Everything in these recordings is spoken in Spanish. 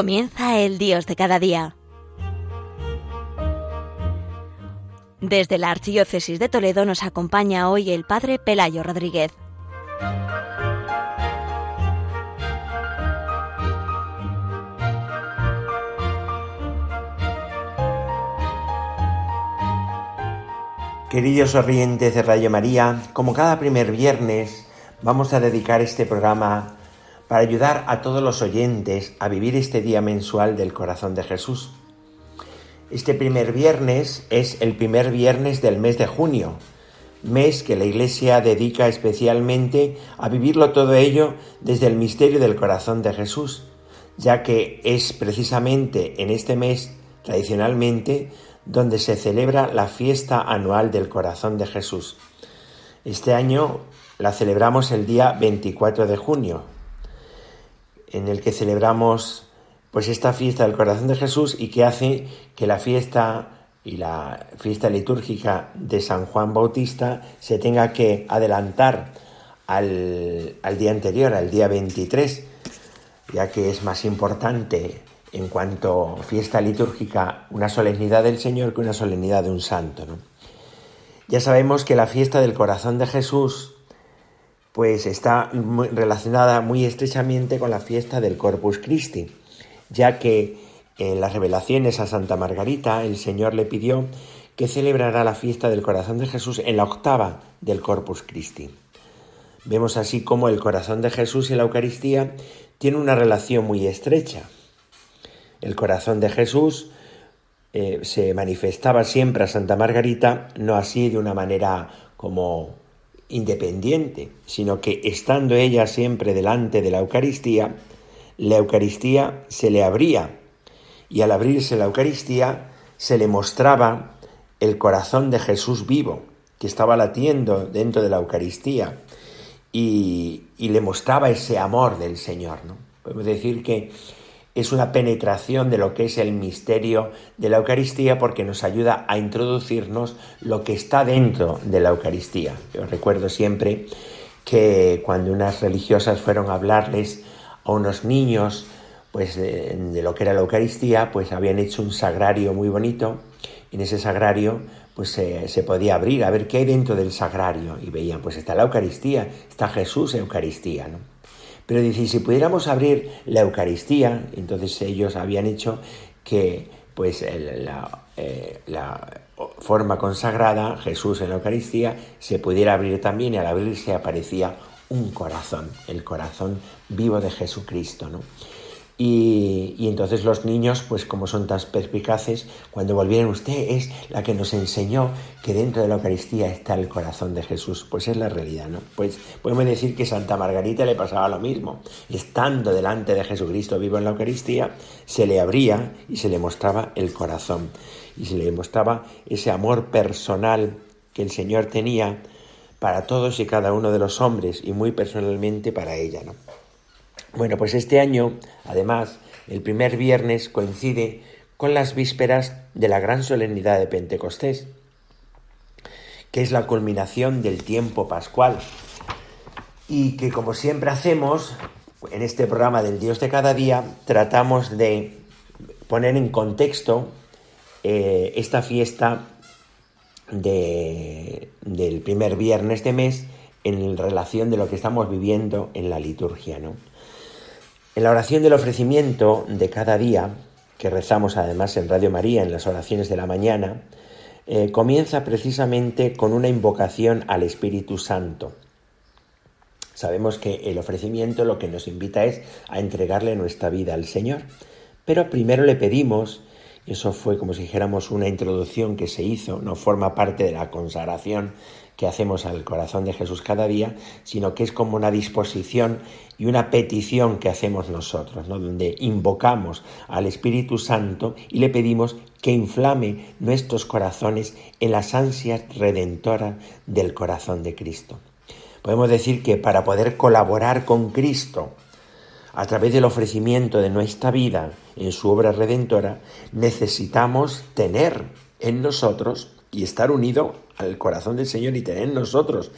Comienza el Dios de cada día. Desde la Archidiócesis de Toledo nos acompaña hoy el Padre Pelayo Rodríguez. Queridos oyentes de Radio María, como cada primer viernes, vamos a dedicar este programa para ayudar a todos los oyentes a vivir este día mensual del corazón de Jesús. Este primer viernes es el primer viernes del mes de junio, mes que la Iglesia dedica especialmente a vivirlo todo ello desde el misterio del corazón de Jesús, ya que es precisamente en este mes, tradicionalmente, donde se celebra la fiesta anual del corazón de Jesús. Este año la celebramos el día 24 de junio, en el que celebramos pues esta fiesta del corazón de Jesús y que hace que la fiesta y la fiesta litúrgica de San Juan Bautista se tenga que adelantar al, al día anterior, al día 23, ya que es más importante en cuanto fiesta litúrgica una solemnidad del Señor que una solemnidad de un santo. Ya sabemos que la fiesta del corazón de Jesús pues está relacionada muy estrechamente con la fiesta del Corpus Christi, ya que en las revelaciones a Santa Margarita el Señor le pidió que celebrara la fiesta del corazón de Jesús en la octava del Corpus Christi. Vemos así como el corazón de Jesús y la Eucaristía tienen una relación muy estrecha. El corazón de Jesús eh, se manifestaba siempre a Santa Margarita, no así de una manera como independiente, sino que estando ella siempre delante de la Eucaristía, la Eucaristía se le abría y al abrirse la Eucaristía se le mostraba el corazón de Jesús vivo, que estaba latiendo dentro de la Eucaristía y, y le mostraba ese amor del Señor. ¿no? Podemos decir que es una penetración de lo que es el misterio de la Eucaristía porque nos ayuda a introducirnos lo que está dentro de la Eucaristía. Yo recuerdo siempre que cuando unas religiosas fueron a hablarles a unos niños pues de, lo que era la Eucaristía, pues habían hecho un sagrario muy bonito y en ese sagrario pues se, se, podía abrir a ver qué hay dentro del sagrario y veían pues está la Eucaristía, está Jesús en Eucaristía, ¿no? Pero dice, si pudiéramos abrir la Eucaristía, entonces ellos habían hecho que pues la, eh, la, forma consagrada, Jesús en la Eucaristía, se pudiera abrir también y al abrirse aparecía un corazón, el corazón vivo de Jesucristo, ¿no? Y, entonces los niños, pues como son tan perspicaces, cuando volvieron, usted es la que nos enseñó que dentro de la Eucaristía está el corazón de Jesús. Pues es la realidad, ¿no? Pues podemos decir que Santa Margarita le pasaba lo mismo. Estando delante de Jesucristo vivo en la Eucaristía, se le abría y se le mostraba el corazón. Y se le mostraba ese amor personal que el Señor tenía para todos y cada uno de los hombres y muy personalmente para ella, ¿no? Bueno, pues este año, además, el primer viernes coincide con las vísperas de la gran solemnidad de Pentecostés, que es la culminación del tiempo pascual, y que como siempre hacemos en este programa del Dios de cada día, tratamos de poner en contexto eh, esta fiesta del primer viernes de mes en relación de lo que estamos viviendo en la liturgia, ¿no? En la oración del ofrecimiento de cada día, que rezamos además en Radio María en las oraciones de la mañana, eh, comienza precisamente con una invocación al Espíritu Santo. Sabemos que el ofrecimiento lo que nos invita es a entregarle nuestra vida al Señor, pero primero le pedimos, eso fue como si dijéramos una introducción que se hizo, no forma parte de la consagración que hacemos al corazón de Jesús cada día, sino que es como una disposición y una petición que hacemos nosotros, ¿no? donde invocamos al Espíritu Santo y le pedimos que inflame nuestros corazones en las ansias redentoras del corazón de Cristo. Podemos decir que para poder colaborar con Cristo a través del ofrecimiento de nuestra vida en su obra redentora, necesitamos tener en nosotros y estar unido al corazón del Señor y tener en nosotros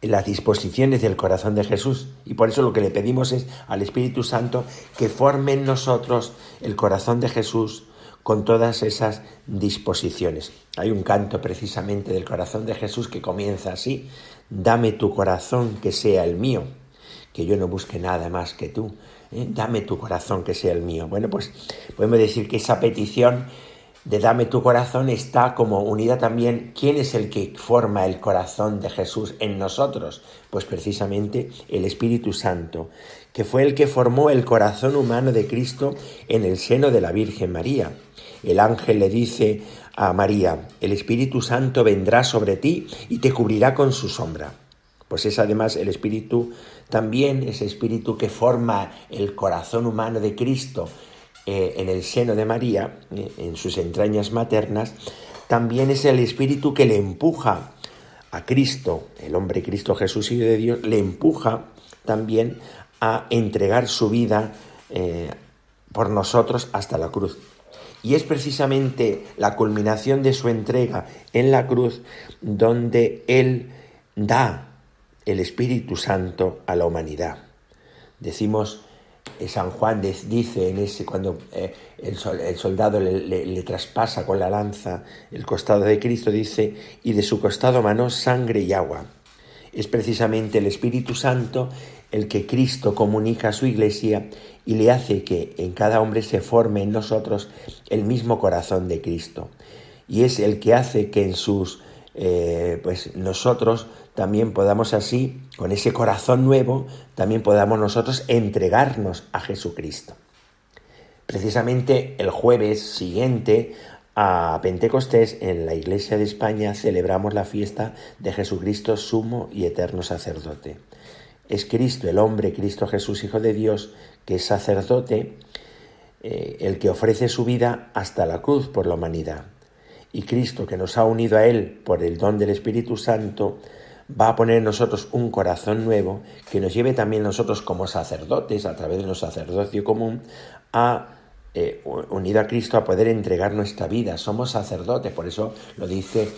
las disposiciones del corazón de Jesús. Y por eso lo que le pedimos es al Espíritu Santo que forme en nosotros el corazón de Jesús con todas esas disposiciones. Hay un canto precisamente del corazón de Jesús que comienza así, dame tu corazón que sea el mío, que yo no busque nada más que tú, ¿eh? dame tu corazón que sea el mío. Bueno, pues podemos decir que esa petición de dame tu corazón está como unida también quién es el que forma el corazón de Jesús en nosotros, pues precisamente el Espíritu Santo, que fue el que formó el corazón humano de Cristo en el seno de la Virgen María. El ángel le dice a María, el Espíritu Santo vendrá sobre ti y te cubrirá con su sombra. Pues es además el Espíritu, también ese Espíritu que forma el corazón humano de Cristo eh, en el seno de María, eh, en sus entrañas maternas, también es el Espíritu que le empuja a Cristo, el hombre Cristo Jesús Hijo de Dios, le empuja también a entregar su vida eh, por nosotros hasta la cruz. Y es precisamente la culminación de su entrega en la cruz donde Él da el Espíritu Santo a la humanidad. Decimos, eh, San Juan dice en ese, cuando eh, el, soldado le, traspasa con la lanza el costado de Cristo, dice, y de su costado manó sangre y agua. Es precisamente el Espíritu Santo el que Cristo comunica a su iglesia y le hace que en cada hombre se forme en nosotros el mismo corazón de Cristo. Y es el que hace que en sus, eh, pues nosotros también podamos así, con ese corazón nuevo, también podamos nosotros entregarnos a Jesucristo. Precisamente el jueves siguiente a Pentecostés en la Iglesia de España celebramos la fiesta de Jesucristo sumo y eterno sacerdote. Es Cristo, el hombre, Cristo Jesús, Hijo de Dios, que es sacerdote, eh, el que ofrece su vida hasta la cruz por la humanidad. Y Cristo, que nos ha unido a Él por el don del Espíritu Santo, va a poner en nosotros un corazón nuevo que nos lleve también nosotros como sacerdotes, a través de nuestro sacerdocio común, a eh, unido a Cristo a poder entregar nuestra vida. Somos sacerdotes, por eso lo dice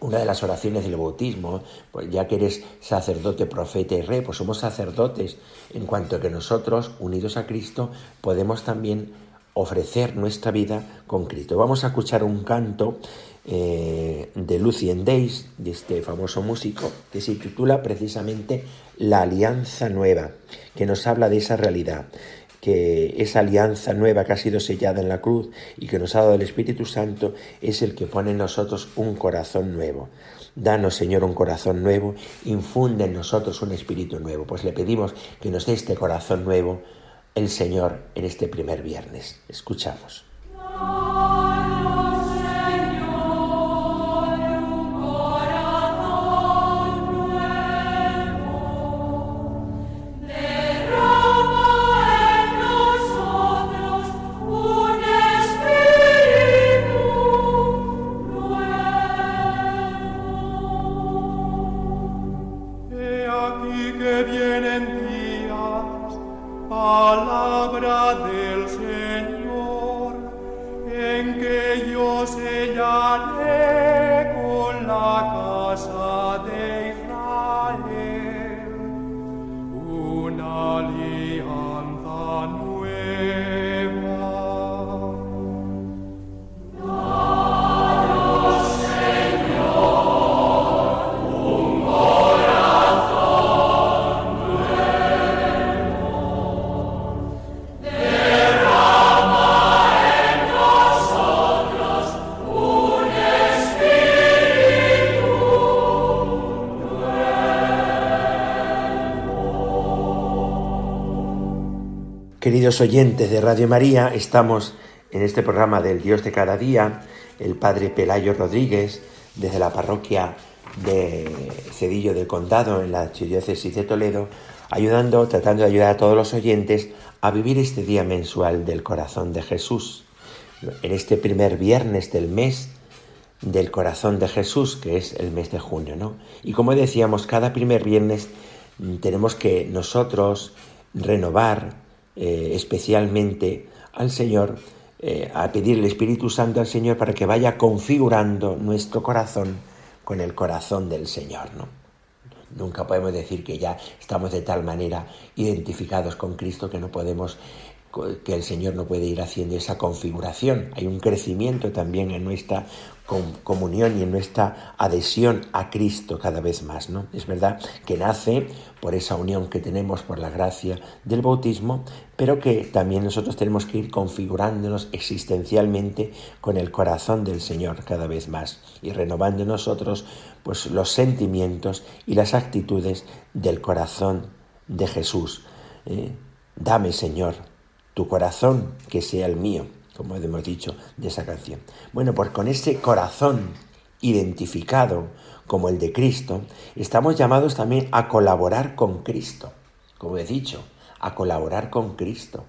una de las oraciones del bautismo, pues ya que eres sacerdote, profeta y rey, pues somos sacerdotes en cuanto que nosotros, unidos a Cristo, podemos también ofrecer nuestra vida con Cristo. Vamos a escuchar un canto eh, de Lucien Days, de este famoso músico, que se titula precisamente La Alianza Nueva, que nos habla de esa realidad que esa alianza nueva que ha sido sellada en la cruz y que nos ha dado el Espíritu Santo es el que pone en nosotros un corazón nuevo. Danos, Señor, un corazón nuevo, infunde en nosotros un espíritu nuevo. Pues le pedimos que nos dé este corazón nuevo el Señor en este primer viernes. Escuchamos. Queridos oyentes de Radio María, estamos en este programa del Dios de cada día, el Padre Pelayo Rodríguez, desde la parroquia de Cedillo del Condado, en la Archidiócesis de Toledo, ayudando, tratando de ayudar a todos los oyentes a vivir este día mensual del corazón de Jesús. En este primer viernes del mes del corazón de Jesús, que es el mes de junio, ¿no? Y como decíamos, cada primer viernes tenemos que nosotros renovar eh, especialmente al Señor, eh, a pedir el Espíritu Santo al Señor para que vaya configurando nuestro corazón con el corazón del Señor. ¿no? Nunca podemos decir que ya estamos de tal manera identificados con Cristo que no podemos que el Señor no puede ir haciendo esa configuración. Hay un crecimiento también en nuestra comunión y en nuestra adhesión a Cristo cada vez más, ¿no? Es verdad que nace por esa unión que tenemos por la gracia del bautismo, pero que también nosotros tenemos que ir configurándonos existencialmente con el corazón del Señor cada vez más y renovando en nosotros pues los sentimientos y las actitudes del corazón de Jesús. ¿eh? Dame, Señor, tu corazón que sea el mío como hemos dicho, de esa canción. Bueno, pues con ese corazón identificado como el de Cristo, estamos llamados también a colaborar con Cristo, como he dicho, a colaborar con Cristo.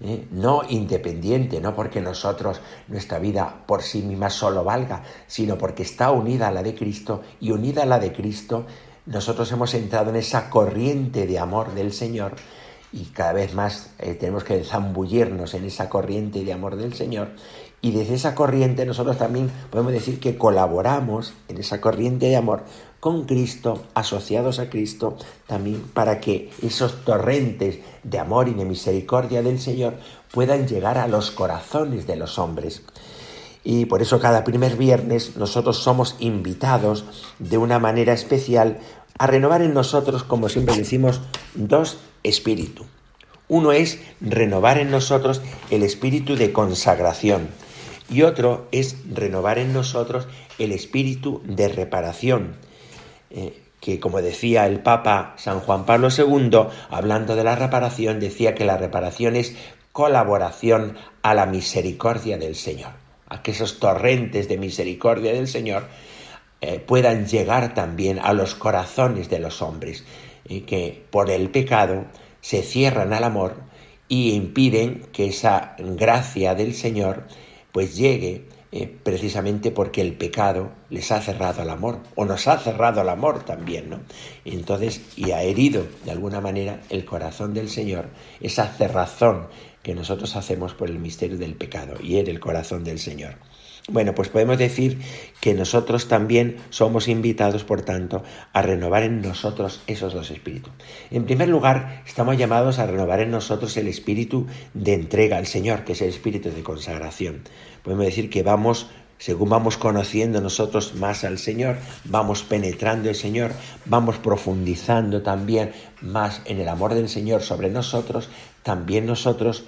¿eh? No independiente, no porque nosotros, nuestra vida por sí misma solo valga, sino porque está unida a la de Cristo y unida a la de Cristo, nosotros hemos entrado en esa corriente de amor del Señor y cada vez más eh, tenemos que zambullirnos en esa corriente de amor del Señor y desde esa corriente nosotros también podemos decir que colaboramos en esa corriente de amor con Cristo, asociados a Cristo, también para que esos torrentes de amor y de misericordia del Señor puedan llegar a los corazones de los hombres. Y por eso cada primer viernes nosotros somos invitados de una manera especial a renovar en nosotros, como siempre decimos, dos espíritus. Uno es renovar en nosotros el espíritu de consagración y otro es renovar en nosotros el espíritu de reparación, eh, que como decía el Papa San Juan Pablo II, hablando de la reparación, decía que la reparación es colaboración a la misericordia del Señor, a que esos torrentes de misericordia del Señor eh, puedan llegar también a los corazones de los hombres, y que por el pecado se cierran al amor y impiden que esa gracia del Señor pues llegue eh, precisamente porque el pecado les ha cerrado al amor, o nos ha cerrado al amor también, ¿no? Entonces, y ha herido de alguna manera el corazón del Señor, esa cerrazón que nosotros hacemos por el misterio del pecado, y era el corazón del Señor. Bueno, pues podemos decir que nosotros también somos invitados, por tanto, a renovar en nosotros esos dos espíritus. En primer lugar, estamos llamados a renovar en nosotros el espíritu de entrega al Señor, que es el espíritu de consagración. Podemos decir que vamos según vamos conociendo nosotros más al Señor, vamos penetrando el Señor, vamos profundizando también más en el amor del Señor sobre nosotros, también nosotros,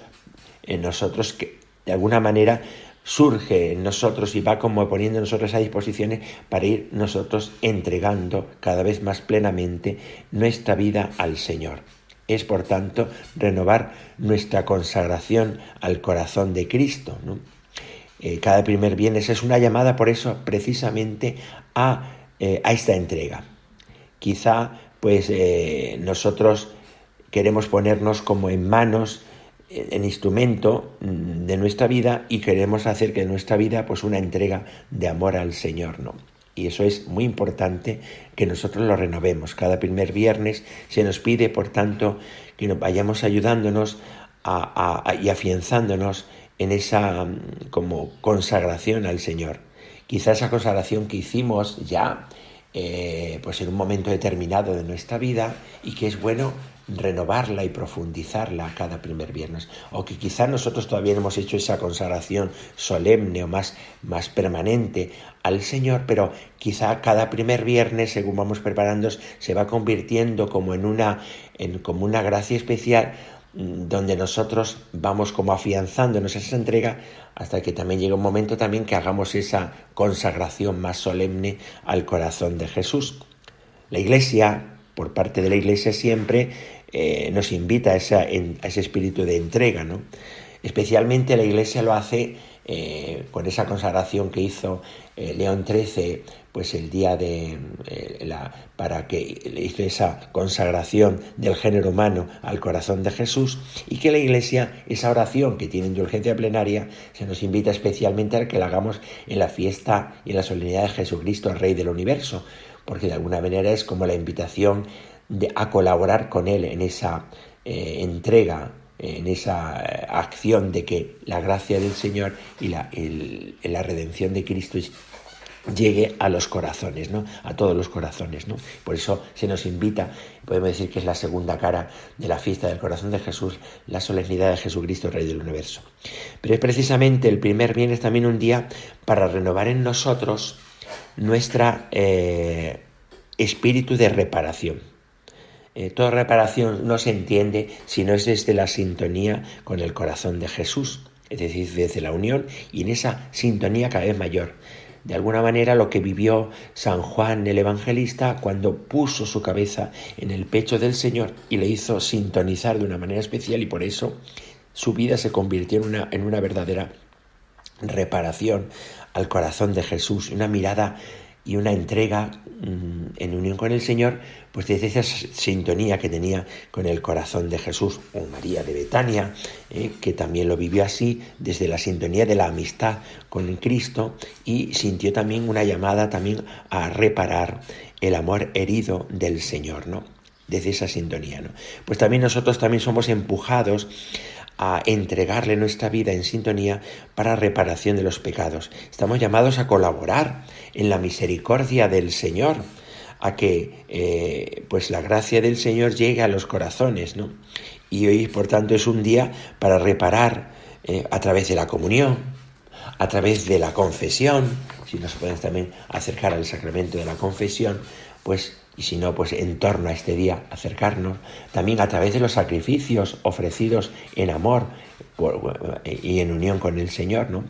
en nosotros que de alguna manera surge en nosotros y va como poniendo nosotros a disposición para ir nosotros entregando cada vez más plenamente nuestra vida al Señor. Es, por tanto, renovar nuestra consagración al corazón de Cristo. Eh, cada primer viernes es una llamada, por eso, precisamente a, eh, a esta entrega. Quizá, pues, eh, nosotros queremos ponernos como en manos el instrumento mm, de nuestra vida y queremos hacer que nuestra vida pues una entrega de amor al Señor, ¿no? Y eso es muy importante que nosotros lo renovemos. Cada primer viernes se nos pide, por tanto, que nos vayamos ayudándonos y afianzándonos en esa mm, como consagración al Señor. Quizá esa consagración que hicimos ya eh, pues en un momento determinado de nuestra vida y que es bueno renovarla y profundizarla cada primer viernes. O que quizá nosotros todavía no hemos hecho esa consagración solemne o más, más permanente al Señor, pero quizá cada primer viernes, según vamos preparándonos, se va convirtiendo como en una, en, como una gracia especial mm, donde nosotros vamos como afianzándonos esa entrega hasta que también llega un momento también que hagamos esa consagración más solemne al corazón de Jesús. La Iglesia por parte de la Iglesia siempre eh, nos invita a, ese espíritu de entrega, ¿no? Especialmente la Iglesia lo hace eh, con esa consagración que hizo eh, León XIII, pues el día de la, para que hizo esa consagración del género humano al corazón de Jesús y que la Iglesia esa oración que tiene indulgencia plenaria se nos invita especialmente a que la hagamos en la fiesta y en la solemnidad de Jesucristo, Rey del Universo, porque de alguna manera es como la invitación de, a colaborar con Él en esa eh, entrega, en esa eh, acción de que la gracia del Señor y la, la redención de Cristo llegue a los corazones, ¿no? A todos los corazones, ¿no? Por eso se nos invita, podemos decir que es la segunda cara de la fiesta del corazón de Jesús, la solemnidad de Jesucristo, Rey del Universo. Pero es precisamente el primer viernes también un día para renovar en nosotros nuestra eh, espíritu de reparación. Eh, toda reparación no se entiende si no es desde la sintonía con el corazón de Jesús, es decir, desde la unión y en esa sintonía cada vez mayor de alguna manera lo que vivió San Juan el Evangelista cuando puso su cabeza en el pecho del Señor y le hizo sintonizar de una manera especial y por eso su vida se convirtió en una, en una verdadera reparación al corazón de Jesús, una mirada y una entrega mm, en unión con el Señor, pues desde esa sintonía que tenía con el corazón de Jesús, o María de Betania, eh, que también lo vivió así, desde la sintonía de la amistad con Cristo, y sintió también una llamada también a reparar el amor herido del Señor, ¿no? Desde esa sintonía, ¿no? Pues también nosotros también somos empujados a entregarle nuestra vida en sintonía para reparación de los pecados. Estamos llamados a colaborar en la misericordia del Señor, a que eh, pues la gracia del Señor llegue a los corazones, ¿no? Y hoy, por tanto, es un día para reparar eh, a través de la comunión, a través de la confesión, si nos podemos también acercar al sacramento de la confesión, pues y si no, pues en torno a este día acercarnos, también a través de los sacrificios ofrecidos en amor y en unión con el Señor, ¿no?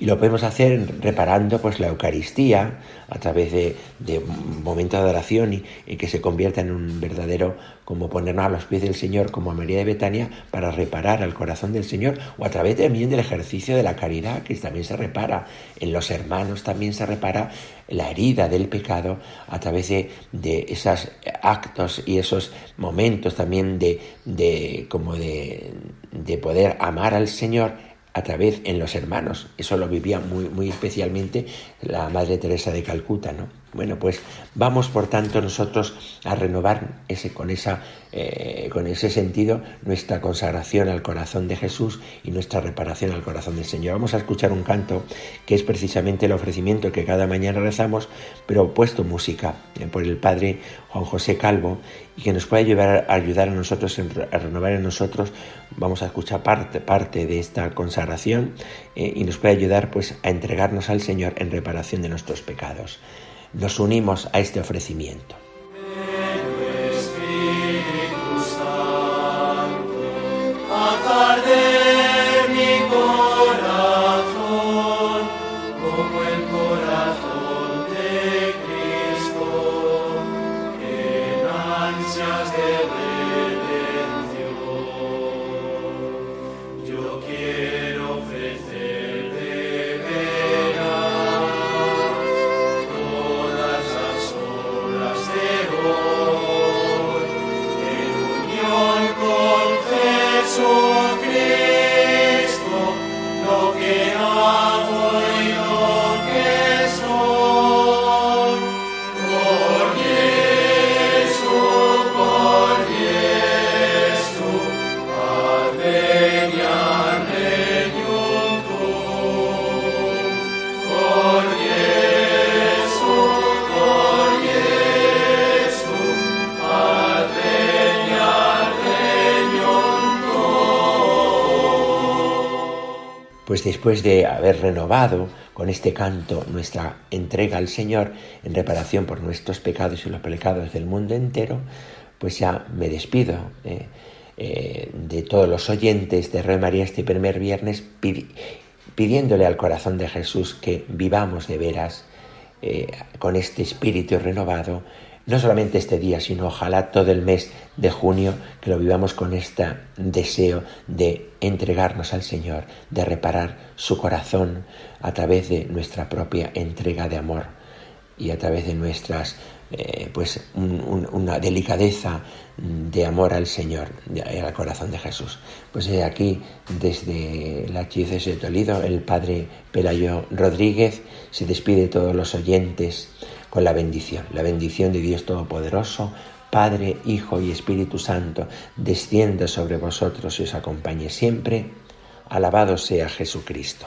Y lo podemos hacer reparando pues la Eucaristía a través de, de momentos de adoración y, que se convierta en un verdadero, como ponernos a los pies del Señor, como a María de Betania, para reparar al corazón del Señor, o a través también del ejercicio de la caridad, que también se repara. En los hermanos, también se repara la herida del pecado a través de, de esos actos y esos momentos también de, de como de, de poder amar al Señor a través en los hermanos. Eso lo vivía muy, muy especialmente la Madre Teresa de Calcuta, ¿no? Bueno, pues vamos por tanto nosotros a renovar ese, con, esa, eh, con ese sentido nuestra consagración al corazón de Jesús y nuestra reparación al corazón del Señor. Vamos a escuchar un canto que es precisamente el ofrecimiento que cada mañana rezamos, pero puesto música eh, por el Padre Juan José Calvo y que nos puede ayudar a, ayudar a nosotros, a renovar en nosotros. Vamos a escuchar parte, parte de esta consagración eh, y nos puede ayudar pues a entregarnos al Señor en reparación de nuestros pecados nos unimos a este ofrecimiento. Después de haber renovado con este canto nuestra entrega al Señor en reparación por nuestros pecados y los pecados del mundo entero, pues ya me despido eh, eh, de todos los oyentes de Rey María este primer viernes pidiéndole al corazón de Jesús que vivamos de veras eh, con este espíritu renovado no solamente este día, sino ojalá todo el mes de junio, que lo vivamos con este deseo de entregarnos al Señor, de reparar su corazón a través de nuestra propia entrega de amor y a través de nuestras, eh, pues, una delicadeza de amor al Señor, al corazón de Jesús. Pues de aquí, desde la Archidiócesis de Toledo, el Padre Pelayo Rodríguez se despide de todos los oyentes con la bendición, la bendición de Dios Todopoderoso, Padre, Hijo y Espíritu Santo, descienda sobre vosotros y os acompañe siempre. Alabado sea Jesucristo.